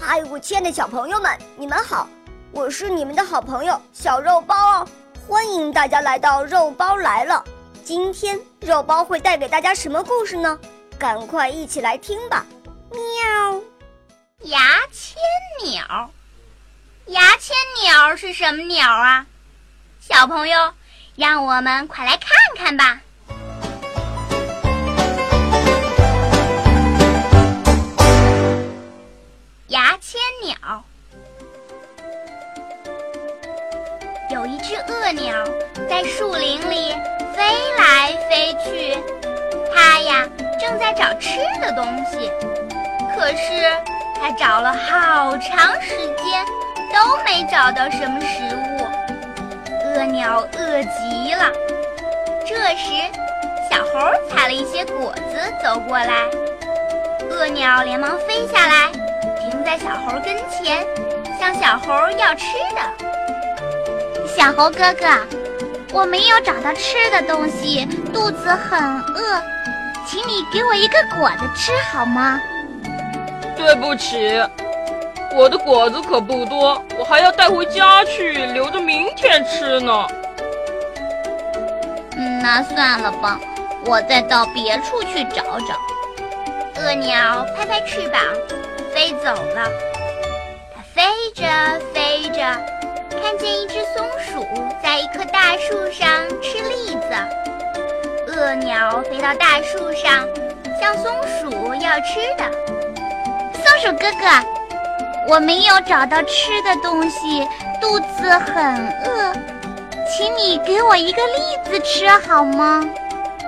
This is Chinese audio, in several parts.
嗨，我亲爱的小朋友们，你们好！我是你们的好朋友小肉包哦，欢迎大家来到肉包来了。今天肉包会带给大家什么故事呢？赶快一起来听吧！喵，牙签鸟，牙签鸟是什么鸟啊？小朋友，让我们快来看看吧。正在找吃的东西，可是它找了好长时间都没找到什么食物，饿鸟饿极了。这时，小猴采了一些果子走过来，饿鸟连忙飞下来。停在小猴跟前，向小猴要吃的。小猴哥哥，我没有找到吃的东西，肚子很饿，请你给我一个果子吃好吗？对不起，我的果子可不多，我还要带回家去，留着明天吃呢。嗯，那算了吧，我再到别处去找找。恶鸟拍拍翅膀。飞走了，它飞着飞着，看见一只松鼠在一棵大树上吃栗子。恶鸟飞到大树上，向松鼠要吃的。松鼠哥哥，我没有找到吃的东西，肚子很饿，请你给我一个栗子吃好吗？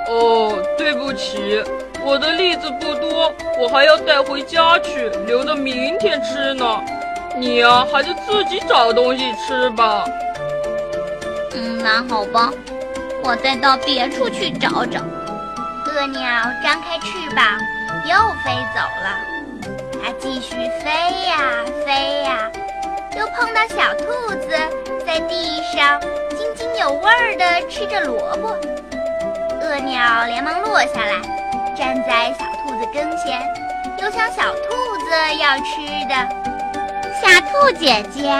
哦，对不起。我的栗子不多，我还要带回家去，留着明天吃呢。你呀，还是自己找东西吃吧。嗯，那好吧，我再到别处去找找。恶鸟张开翅膀，又飞走了。它继续飞呀飞呀，又碰到小兔子在地上津津有味儿地吃着萝卜。恶鸟连忙落下来。站在小兔子跟前，又向小兔子要吃的。小兔姐姐，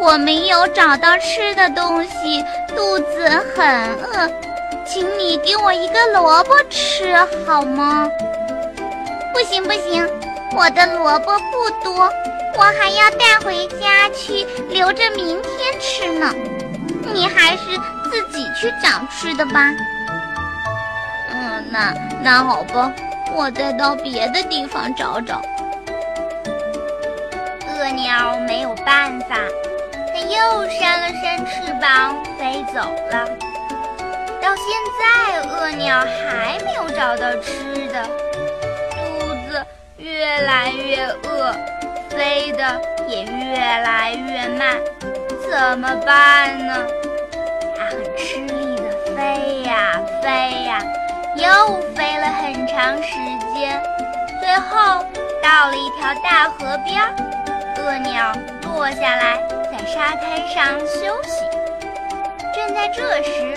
我没有找到吃的东西，肚子很饿，请你给我一个萝卜吃好吗？不行不行，我的萝卜不多，我还要带回家去，留着明天吃呢。你还是自己去找吃的吧。嗯那那好吧，我再到别的地方找找。恶鸟没有办法，它又扇了扇翅膀飞走了。到现在，恶鸟还没有找到吃的，肚子越来越饿，飞得也越来越慢，怎么办呢？它很吃力地飞呀飞呀。又飞了很长时间，最后到了一条大河边儿，恶鸟落下来，沙滩上休息。正在这时，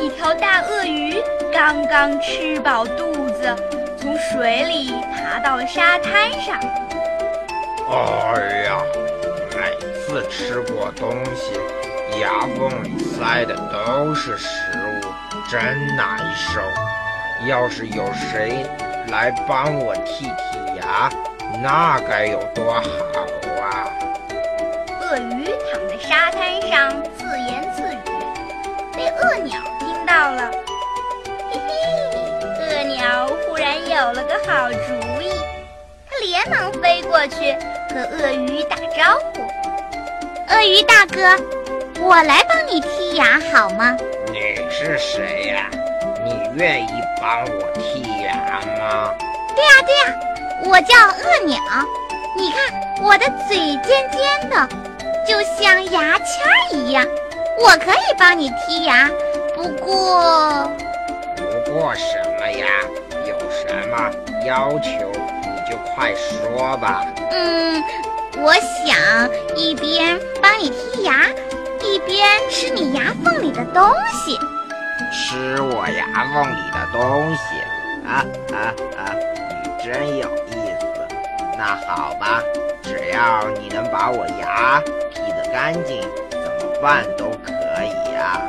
一条大鳄鱼刚刚吃饱肚子，从水里爬到了沙滩上。哎呀，每次吃过东西，牙缝里塞的都是食物，真难受。要是有谁来帮我剔剔牙，那该有多好啊！鳄鱼躺在沙滩上自言自语，被鳄鸟听到了。嘿嘿，鳄鸟忽然有了个好主意，它连忙飞过去和鳄鱼打招呼：“鳄鱼大哥，我来帮你剔牙好吗？”你是谁呀？你愿意帮我剔牙吗？对呀对呀，我叫鳄鸟。你看我的嘴尖尖的，就像牙签一样。我可以帮你剔牙，不过……不过什么呀？有什么要求你就快说吧。嗯，我想一边帮你剔牙，一边吃你牙缝里的东西。吃我牙缝里的东西，啊啊啊！你真有意思。那好吧，只要你能把我牙干净，怎么办都可以呀。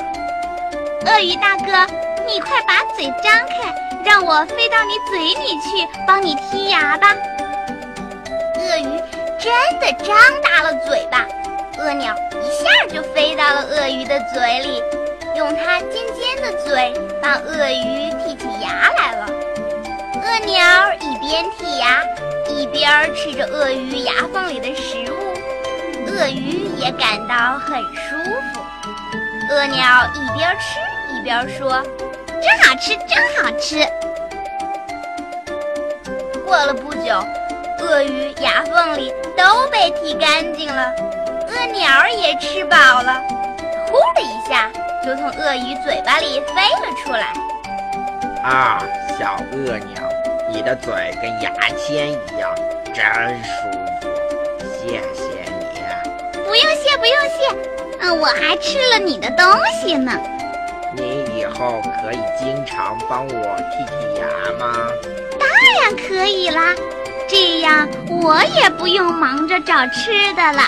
鳄鱼大哥，你快把嘴张开，让我飞到你嘴里去帮你剔牙吧。鳄鱼真的张大了嘴巴，鳄鸟一下就飞到了鳄鱼的嘴里，用它尖尖的嘴帮鳄鱼剔起牙来了。鳄鸟一边剔牙，一边吃着鳄鱼牙缝里的食物，鳄鱼也感到很舒服。鳄鸟一边吃一边说：“真好吃，真好吃。”过了不久，鳄鱼牙缝里都被剔干净了，鳄鸟也吃饱了，呼的一下就从鳄鱼嘴巴里飞了出来。啊，小鳄鸟！你的嘴跟牙签一样，真舒服，谢谢。用谢，不用谢。嗯，我还吃了你的东西呢。你以后可以经常帮我剔剔牙吗？当然可以啦，这样我也不用忙着找吃的了。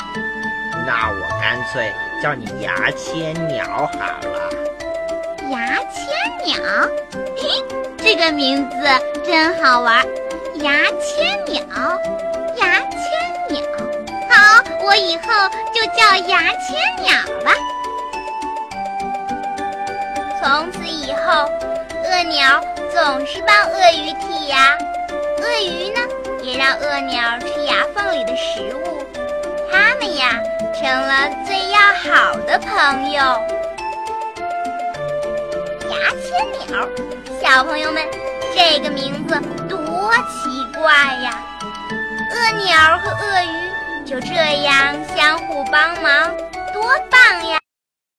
那我干脆叫你牙签鸟好了。牙签鸟，嘿，这个名字真好玩。牙签鸟，牙签我以后就叫牙签鸟吧。从此以后，鳄鸟总是帮鳄鱼剔牙，鳄鱼呢也让鳄鸟吃牙缝里的食物，它们呀成了最要好的朋友。牙签鸟，小朋友们，这个名字多奇怪呀！鳄鸟和鳄鱼就这样相互帮忙多棒呀！